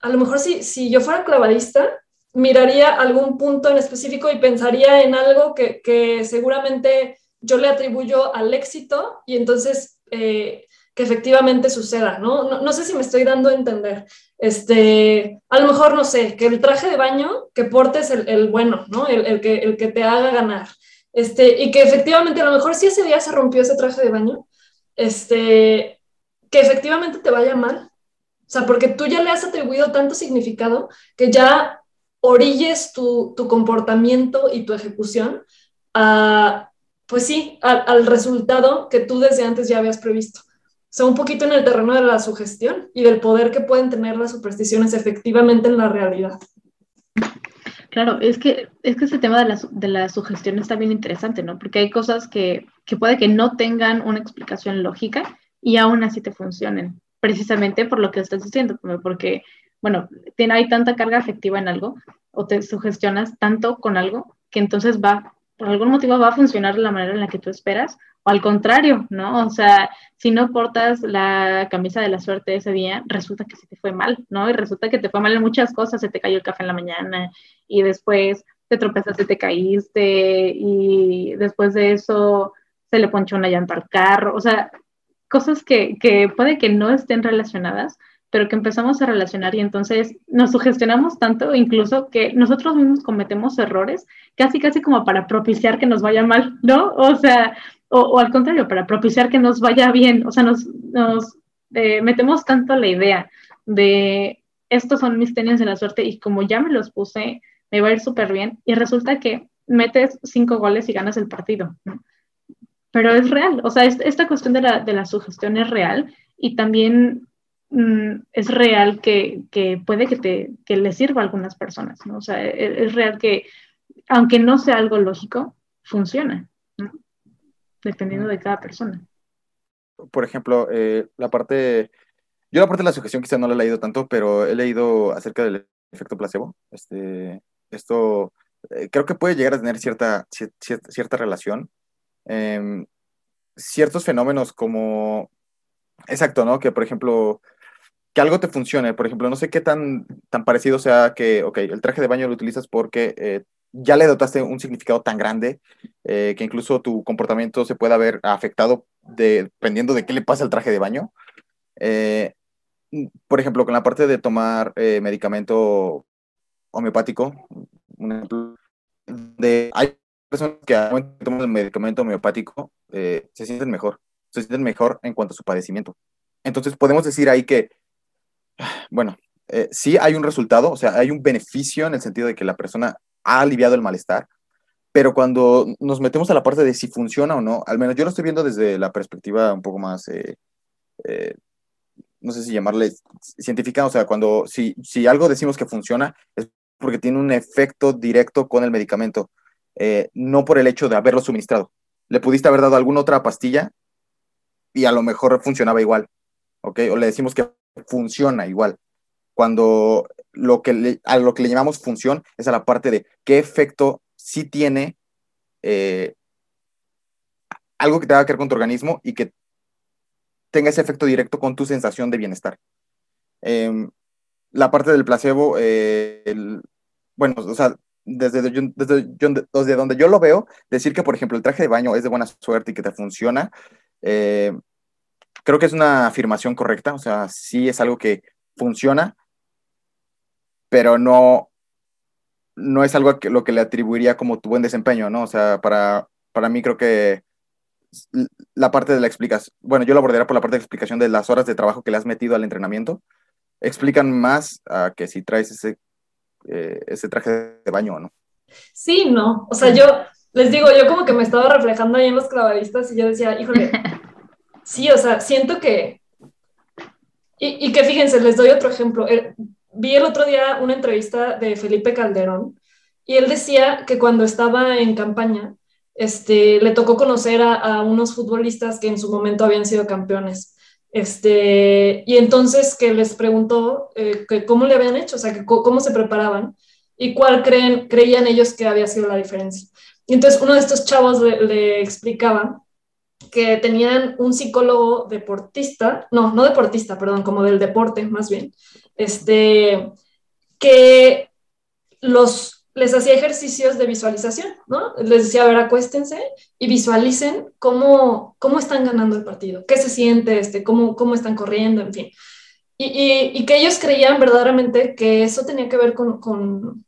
S3: a lo mejor si, si yo fuera clavadista, miraría algún punto en específico y pensaría en algo que, que seguramente yo le atribuyo al éxito y entonces eh, que efectivamente suceda, ¿no? ¿no? sé si me estoy dando a entender. Este, a lo mejor, no sé, que el traje de baño que portes el, el bueno, ¿no? El, el, que, el que te haga ganar. Este, y que efectivamente, a lo mejor si ese día se rompió ese traje de baño, este, que efectivamente te vaya mal. O sea, porque tú ya le has atribuido tanto significado que ya orilles tu, tu comportamiento y tu ejecución a, pues sí, al resultado que tú desde antes ya habías previsto sea, un poquito en el terreno de la sugestión y del poder que pueden tener las supersticiones efectivamente en la realidad.
S5: Claro, es que, es que ese tema de la, de la sugestión está bien interesante, ¿no? Porque hay cosas que, que puede que no tengan una explicación lógica y aún así te funcionen, precisamente por lo que estás diciendo, porque, bueno, tiene, hay tanta carga afectiva en algo o te sugestionas tanto con algo que entonces va, por algún motivo va a funcionar de la manera en la que tú esperas o al contrario, ¿no? O sea, si no portas la camisa de la suerte ese día, resulta que se te fue mal, ¿no? Y resulta que te fue mal en muchas cosas, se te cayó el café en la mañana y después te tropezaste, te caíste y después de eso se le ponchó una llanta al carro, o sea, cosas que, que puede que no estén relacionadas, pero que empezamos a relacionar y entonces nos sugestionamos tanto incluso que nosotros mismos cometemos errores casi casi como para propiciar que nos vaya mal, ¿no? O sea, o, al contrario, para propiciar que nos vaya bien, o sea, nos, nos eh, metemos tanto la idea de estos son mis tenis de la suerte y como ya me los puse, me va a ir súper bien y resulta que metes cinco goles y ganas el partido. Pero es real, o sea, esta cuestión de la, de la sugestión es real y también mm, es real que, que, puede que, te, que le sirva a algunas personas, ¿no? O sea, es, es real que, aunque no sea algo lógico, funciona dependiendo de cada persona.
S4: Por ejemplo, eh, la parte, yo la parte de la sugestión quizá no la he leído tanto, pero he leído acerca del efecto placebo. Este, esto eh, creo que puede llegar a tener cierta, cierta, relación. Em, ciertos fenómenos como, exacto, ¿no? Que por ejemplo, que algo te funcione. Por ejemplo, no sé qué tan, tan parecido sea que, ok, el traje de baño lo utilizas porque eh, ya le dotaste un significado tan grande eh, que incluso tu comportamiento se pueda ver afectado dependiendo de qué le pasa al traje de baño. Eh, por ejemplo, con la parte de tomar eh, medicamento homeopático, un ejemplo, de, hay personas que al toman el medicamento homeopático se sienten mejor, se sienten mejor en cuanto a su padecimiento. Entonces podemos decir ahí que, bueno, sí hay un resultado, o sea, hay un beneficio en el sentido de que la persona ha aliviado el malestar, pero cuando nos metemos a la parte de si funciona o no, al menos yo lo estoy viendo desde la perspectiva un poco más, eh, eh, no sé si llamarle científica, o sea, cuando si, si algo decimos que funciona es porque tiene un efecto directo con el medicamento, eh, no por el hecho de haberlo suministrado. Le pudiste haber dado alguna otra pastilla y a lo mejor funcionaba igual, ¿ok? O le decimos que funciona igual. Cuando lo que a lo que le llamamos función es a la parte de qué efecto sí tiene eh, algo que tenga que ver con tu organismo y que tenga ese efecto directo con tu sensación de bienestar. Em, la parte del placebo, eh, bueno, o sea, desde, desde, donde yo lo veo, decir que, por ejemplo, el traje de baño es de buena suerte y que te funciona, eh, creo que es una afirmación correcta, o sea, sí es algo que funciona, pero no, no es algo que lo que le atribuiría como tu buen desempeño, ¿no? O sea, para, para mí creo que la parte de la explicación, bueno, yo lo abordaría por la parte de explicación de las horas de trabajo que le has metido al entrenamiento, explican más a que si traes ese, eh, ese traje de baño o no.
S3: Sí, no, o sea, yo les digo, yo como que me estaba reflejando ahí en los clavadistas y yo decía, híjole, sí, o sea, siento que, y, y que fíjense, les doy otro ejemplo, vi el otro día una entrevista de Felipe Calderón y él decía que cuando estaba en campaña, este, le tocó conocer a, unos futbolistas que en su momento habían sido campeones. Este, y entonces que les preguntó eh, que cómo le habían hecho, o sea, que cómo se preparaban y cuál creen, creían ellos que había sido la diferencia. Y entonces uno de estos chavos le explicaba que tenían un psicólogo deportista, no, no deportista, perdón, como del deporte más bien, este, que los les hacía ejercicios de visualización, ¿no? Les decía, a ver, acuéstense y visualicen cómo, cómo están ganando el partido, qué se siente, este, cómo, cómo están corriendo, en fin. Y, y, que ellos creían verdaderamente que eso tenía que ver con, con,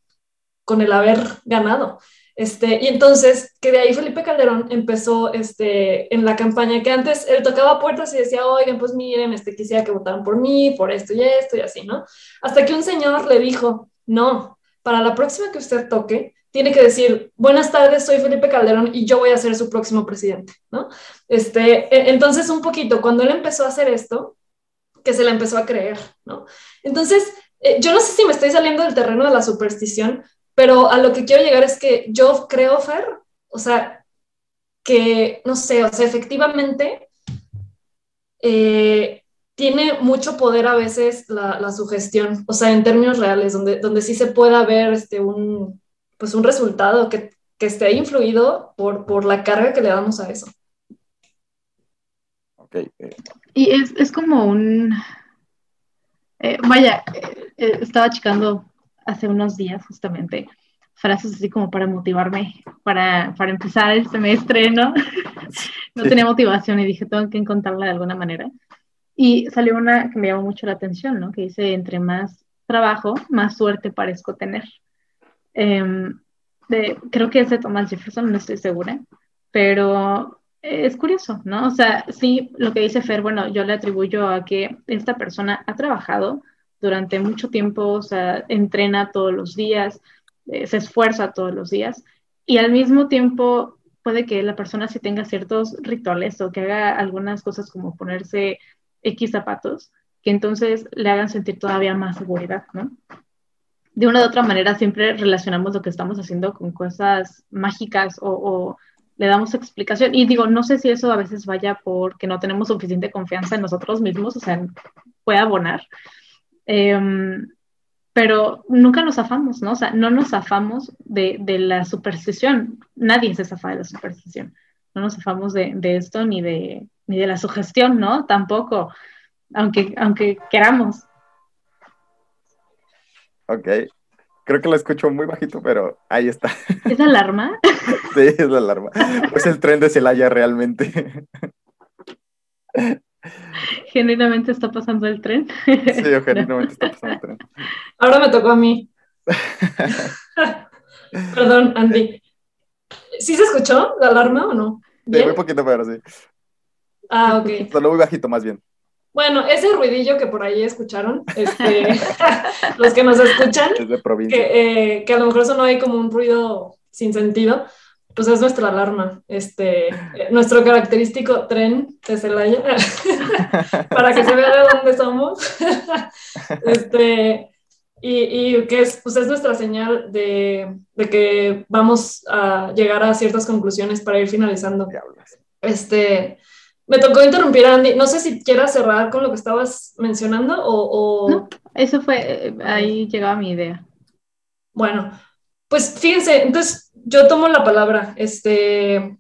S3: con, el haber ganado. Este, y entonces, que de ahí Felipe Calderón empezó este, en la campaña, que antes él tocaba puertas y decía, oigan, pues miren, este, quisiera que votaran por mí, por esto y esto y así, ¿no? Hasta que un señor le dijo, no, para la próxima que usted toque, tiene que decir, buenas tardes, soy Felipe Calderón y yo voy a ser su próximo presidente, ¿no? Este, e, entonces, un poquito, cuando él empezó a hacer esto, que se le empezó a creer, ¿no? Entonces, eh, yo no sé si me estoy saliendo del terreno de la superstición, pero a lo que quiero llegar es que yo creo, Fer, o sea, que, no sé, o sea, efectivamente, eh, tiene mucho poder a veces la, sugestión, o sea, en términos reales, donde, donde sí se pueda ver este, un, pues un resultado que, esté influido por, por la carga que le damos a eso.
S4: Okay.
S5: Y es, como un... Eh, vaya, eh, estaba checando hace unos días justamente frases así como para motivarme para, para empezar el semestre, ¿no? (laughs) no tenía motivación y dije, tengo que encontrarla de alguna manera. Y salió una que me llamó mucho la atención, ¿no? Que dice, entre más trabajo, más suerte parezco tener. Em, de, creo que es de Thomas Jefferson, no estoy segura, pero es curioso, ¿no? O sea, sí, lo que dice Fer, bueno, yo le atribuyo a que esta persona ha trabajado durante mucho tiempo, o sea, entrena todos los días, eh, se esfuerza todos los días, y al mismo tiempo puede que la persona sí tenga ciertos rituales o que haga algunas cosas como ponerse X zapatos, que entonces le hagan sentir todavía más seguridad, ¿no? De una u otra manera siempre relacionamos lo que estamos haciendo con cosas mágicas o, le damos explicación. Y digo, no sé si eso a veces vaya porque no tenemos suficiente confianza en nosotros mismos, o sea, puede abonar. Em, pero nunca nos zafamos, ¿no? O sea, no nos zafamos de, de, la superstición. Nadie se zafa de la superstición. No nos zafamos de, de esto ni de, ni de la sugestión, ¿no? Tampoco, aunque, aunque queramos.
S4: Ok. Creo que lo escucho muy bajito, pero ahí está.
S5: ¿Es alarma? (laughs)
S4: sí, es la alarma. Es el tren de Celaya realmente. (laughs)
S5: Genuinamente está pasando el tren.
S4: Sí, (laughs) genuinamente está pasando el tren.
S3: Ahora me tocó a mí. (laughs) Perdón, Andy. ¿Sí se escuchó la alarma o no?
S4: Sí, muy poquito, pero sí.
S3: Ah, ok.
S4: Solo muy bajito, más bien.
S3: Bueno, ese ruidillo que por ahí escucharon, este, los que nos escuchan,
S4: es de provincia.
S3: Que, eh, que, a lo mejor eso no hay como un ruido sin sentido, pues es nuestra alarma, este, nuestro característico tren de Celaya, (laughs) para que se vea de dónde somos, (laughs) este, y, y, que es, pues es nuestra señal de, de, que vamos a llegar a ciertas conclusiones para ir finalizando. Este, me tocó interrumpir a Andy, no sé si quieras cerrar con lo que estabas mencionando o... o...
S5: No, eso fue, ahí llegaba mi idea.
S3: Bueno, pues fíjense, entonces yo tomo la palabra. Este,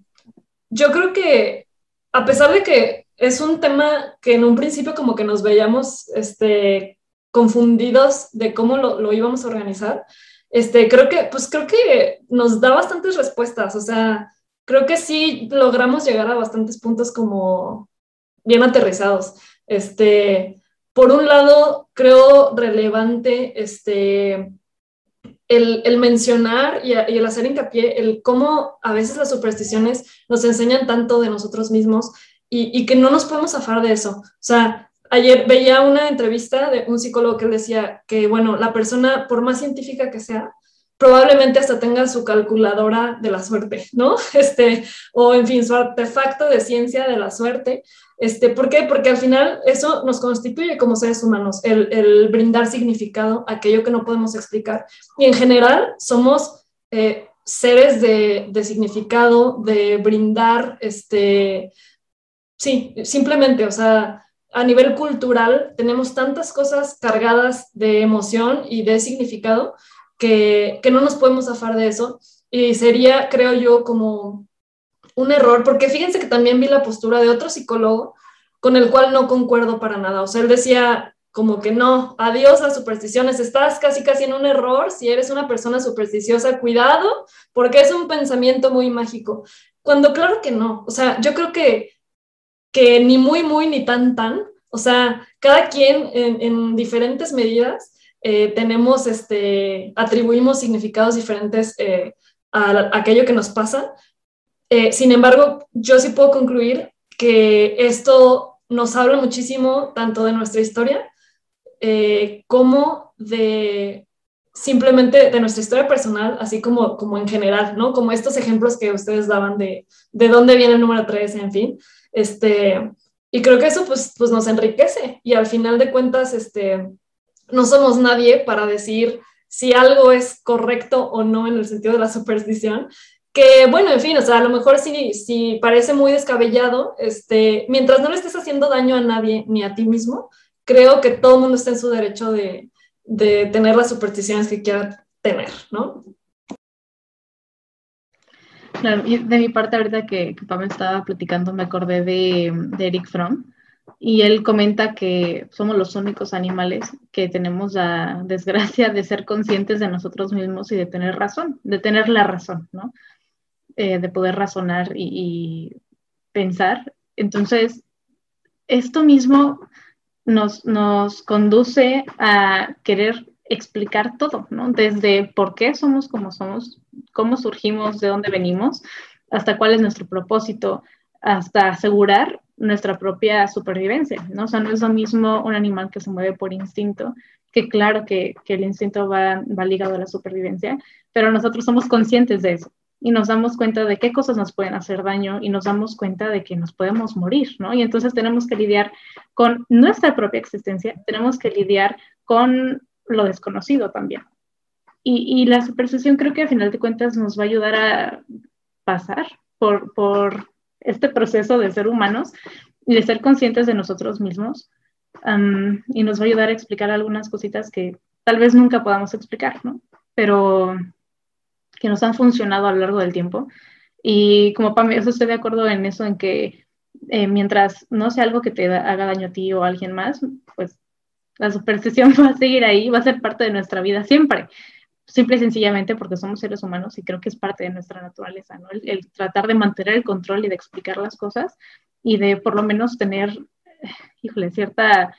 S3: yo creo que a pesar de que es un tema que en un principio como que nos veíamos este, confundidos de cómo lo, lo íbamos a organizar, este, creo que, pues creo que nos da bastantes respuestas, o sea, creo que sí logramos llegar a bastantes puntos como bien aterrizados. Este, por un lado, creo relevante este, el, mencionar y, el hacer hincapié, el cómo a veces las supersticiones nos enseñan tanto de nosotros mismos y, que no nos podemos zafar de eso. O sea, ayer veía una entrevista de un psicólogo que decía que, bueno, la persona, por más científica que sea, probablemente hasta tenga su calculadora de la suerte, ¿no? (laughs) Este, o en fin, su artefacto de ciencia de la suerte, este, ¿Por qué? Porque al final eso nos constituye como seres humanos, el, brindar significado a aquello que no podemos explicar. Y en general somos eh, seres de, significado, de brindar, este, sí, simplemente, o sea, a nivel cultural tenemos tantas cosas cargadas de emoción y de significado que, que no nos podemos zafar de eso. Y sería, creo yo, como un error, porque fíjense que también vi la postura de otro psicólogo con el cual no concuerdo para nada. O sea, él decía como que no, adiós a supersticiones, estás casi casi en un error si eres una persona supersticiosa, cuidado, porque es un pensamiento muy mágico. Cuando claro que no, o sea, yo creo que, que ni muy, muy, ni tan, tan, o sea, cada quien en, diferentes medidas eh, tenemos, este, atribuimos significados diferentes eh, a, aquello que nos pasa, eh, sin embargo, yo sí puedo concluir que esto nos habla muchísimo tanto de nuestra historia eh, como de simplemente de nuestra historia personal, así como, como en general, ¿no? Como estos ejemplos que ustedes daban de, de dónde viene el número 3, en fin. Este, y creo que eso pues, pues nos enriquece y al final de cuentas este, no somos nadie para decir si algo es correcto o no en el sentido de la superstición, que bueno, en fin, o sea, a lo mejor si, si parece muy descabellado, este, mientras no le estés haciendo daño a nadie ni a ti mismo, creo que todo el mundo está en su derecho de, de tener las supersticiones que quiera tener, ¿no?
S5: Claro, de mi parte, ahorita que, que Pablo estaba platicando, me acordé de, de, Eric Fromm, y él comenta que somos los únicos animales que tenemos la desgracia de ser conscientes de nosotros mismos y de tener razón, de tener la razón, ¿no? Eh, de poder razonar y, pensar. Entonces, esto mismo nos, nos conduce a querer explicar todo, ¿no? Desde por qué somos como somos, cómo surgimos, de dónde venimos, hasta cuál es nuestro propósito, hasta asegurar nuestra propia supervivencia, ¿no? O sea, no es lo mismo un animal que se mueve por instinto, que claro que, que el instinto va, va ligado a la supervivencia, pero nosotros somos conscientes de eso y nos damos cuenta de qué cosas nos pueden hacer daño y nos damos cuenta de que nos podemos morir, ¿no? Y entonces tenemos que lidiar con nuestra propia existencia, tenemos que lidiar con lo desconocido también. Y, y la superstición creo que a final de cuentas nos va a ayudar a pasar por, por este proceso de ser humanos y de ser conscientes de nosotros mismos y nos va a ayudar a explicar algunas cositas que tal vez nunca podamos explicar, ¿no? Pero que nos han funcionado a lo largo del tiempo. Y como mí, eso estoy de acuerdo en eso, en que eh, mientras no sea algo que te haga daño a ti o a alguien más, pues la superstición (laughs) va a seguir ahí, va a ser parte de nuestra vida siempre. Simple y sencillamente porque somos seres humanos y creo que es parte de nuestra naturaleza. El, tratar de mantener el control y de explicar las cosas y de por lo menos tener, híjole, cierta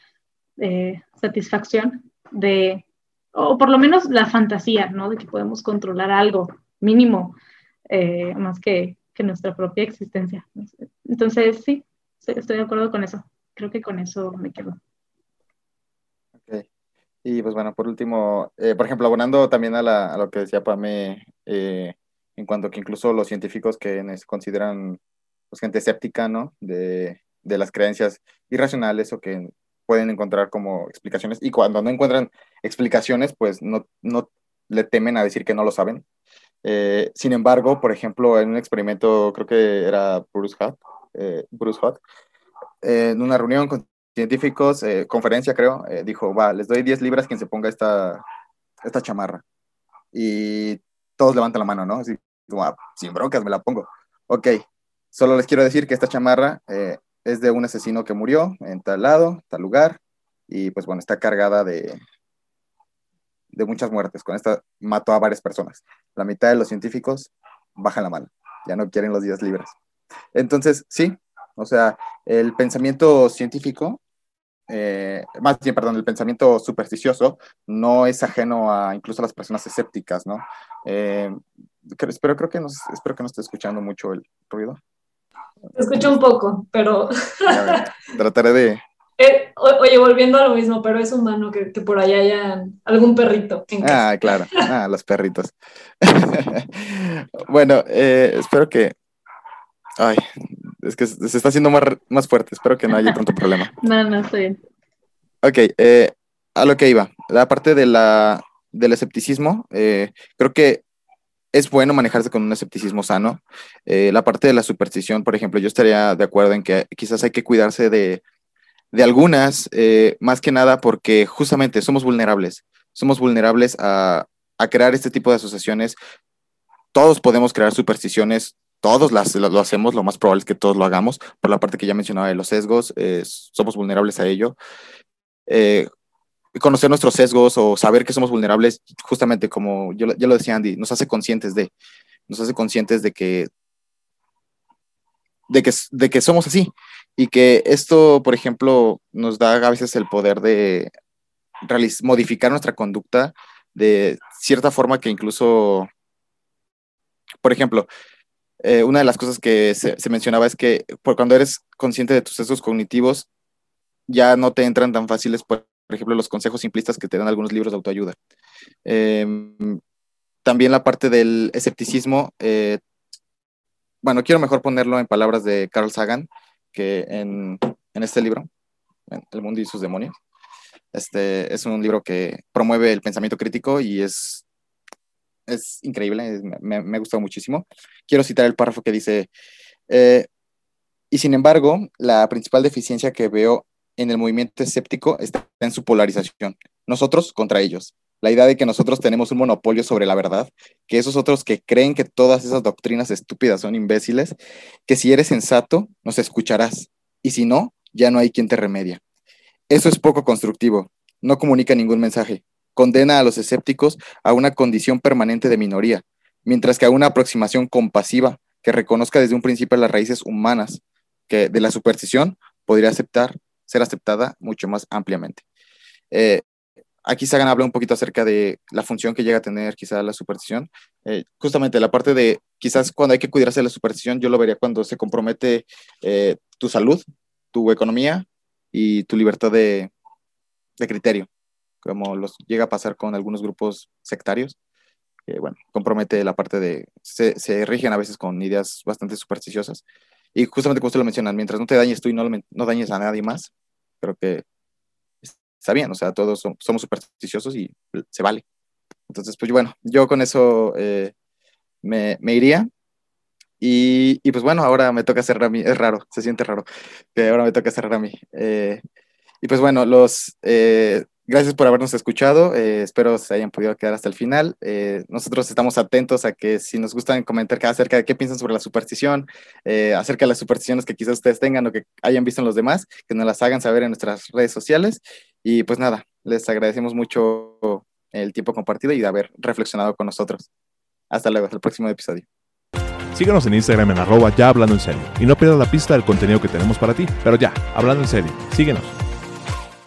S5: eh, satisfacción de o por lo menos la fantasía, ¿no? De que podemos controlar algo mínimo, eh, más que, que, nuestra propia existencia. Entonces, sí, estoy de acuerdo con eso. Creo que con eso me quedo.
S4: Ok. Y pues bueno, por último, eh, por ejemplo, abonando también a, la, lo que decía Pame eh, en cuanto que incluso los científicos que consideran pues, gente escéptica, ¿no? De, de las creencias irracionales o que pueden encontrar como explicaciones y cuando no encuentran explicaciones, pues no, no le temen a decir que no lo saben. Eh, sin embargo, por ejemplo, en un experimento, creo que era Bruce Hutt, eh, Bruce Hutt eh, en una reunión con científicos, conferencia creo, dijo, va, les doy 10 libras quien se ponga esta, esta chamarra. Y todos levantan la mano, ¿no? Así, ah, sin broncas, me la pongo. Ok, solo les quiero decir que esta chamarra es de un asesino que murió en tal lado, tal lugar, y pues bueno, está cargada de, de muchas muertes. Con esta mató a varias personas. La mitad de los científicos bajan la mano, ya no quieren los días libres. Entonces, sí, o sea, el pensamiento científico, eh, más bien, perdón, el pensamiento supersticioso no es ajeno a incluso a las personas escépticas, ¿no? Eh, espero, creo que espero que no esté escuchando mucho el ruido.
S3: Te escucho un poco, pero... (laughs)
S4: trataré de... (laughs)
S3: Eh, oye, volviendo a lo mismo, pero es humano que, que por allá haya algún perrito.
S4: ah, claro, ah, los perritos. (laughs) bueno, eh, espero que... Ay, es que se está haciendo más, más fuerte, espero que no haya tanto problema.
S5: no, no, estoy bien.
S4: Ok, eh, a lo que iba, la parte de la, del escepticismo, creo que es bueno manejarse con un escepticismo sano. Eh, la parte de la superstición, por ejemplo, yo estaría de acuerdo en que quizás hay que cuidarse de, algunas, eh, más que nada porque justamente somos vulnerables. Somos vulnerables a, crear este tipo de asociaciones. Todos podemos crear supersticiones, todos las, lo, hacemos, lo más probable es que todos lo hagamos, por la parte que ya mencionaba de los sesgos, somos vulnerables a ello. Eh, conocer nuestros sesgos o saber que somos vulnerables, justamente como yo, ya lo decía Andy, nos hace conscientes de, nos hace conscientes de que, de que, de que somos así y que esto, por ejemplo, nos da a veces el poder de modificar nuestra conducta de cierta forma que incluso, por ejemplo, eh, una de las cosas que se, mencionaba es que por cuando eres consciente de tus sesgos cognitivos, ya no te entran tan fáciles, por por ejemplo, los consejos simplistas que te dan algunos libros de autoayuda. Em, también la parte del escepticismo, eh, bueno, quiero mejor ponerlo en palabras de Carl Sagan, que en, este libro, El mundo y sus demonios, este es un libro que promueve el pensamiento crítico y es, es increíble, me, me, ha gustado muchísimo. Quiero citar el párrafo que dice, eh, y sin embargo, la principal deficiencia que veo en el movimiento escéptico está en su polarización. Nosotros contra ellos. La idea de que nosotros tenemos un monopolio sobre la verdad, que esos otros que creen que todas esas doctrinas estúpidas son imbéciles, que si eres sensato, nos escucharás, y si no, ya no hay quien te remedia. Eso es poco constructivo, no comunica ningún mensaje, condena a los escépticos a una condición permanente de minoría, mientras que a una aproximación compasiva que reconozca desde un principio las raíces humanas que de la superstición podría aceptar ser aceptada mucho más ampliamente. Eh, aquí Sagan habla un poquito acerca de la función que llega a tener quizá la superstición. Eh, justamente la parte de quizás cuando hay que cuidarse de la superstición, yo lo vería cuando se compromete eh, tu salud, tu economía y tu libertad de, de, criterio, como los llega a pasar con algunos grupos sectarios. que bueno, compromete la parte de, se, se rigen a veces con ideas bastante supersticiosas y justamente como usted lo menciona, mientras no te dañes tú y no, no dañes a nadie más, creo que está bien, o sea, todos somos supersticiosos y se vale. Entonces, pues bueno, yo con eso eh, me, iría. Y, y, pues bueno, ahora me toca cerrar a es raro, se siente raro, que ahora me toca cerrar a mí. Eh, y pues bueno, los, eh, Gracias por habernos escuchado. Eh, espero se hayan podido quedar hasta el final. Eh, nosotros estamos atentos a que si nos gustan comentar acerca de qué piensan sobre la superstición, eh, acerca de las supersticiones que quizás ustedes tengan o que hayan visto en los demás, que nos las hagan saber en nuestras redes sociales. Y pues nada, les agradecemos mucho el tiempo compartido y de haber reflexionado con nosotros. Hasta luego, hasta el próximo episodio.
S2: Síguenos en Instagram en arroba ya hablando en serio y no pierdas la pista del contenido que tenemos para ti. Pero ya, hablando en serio, síguenos.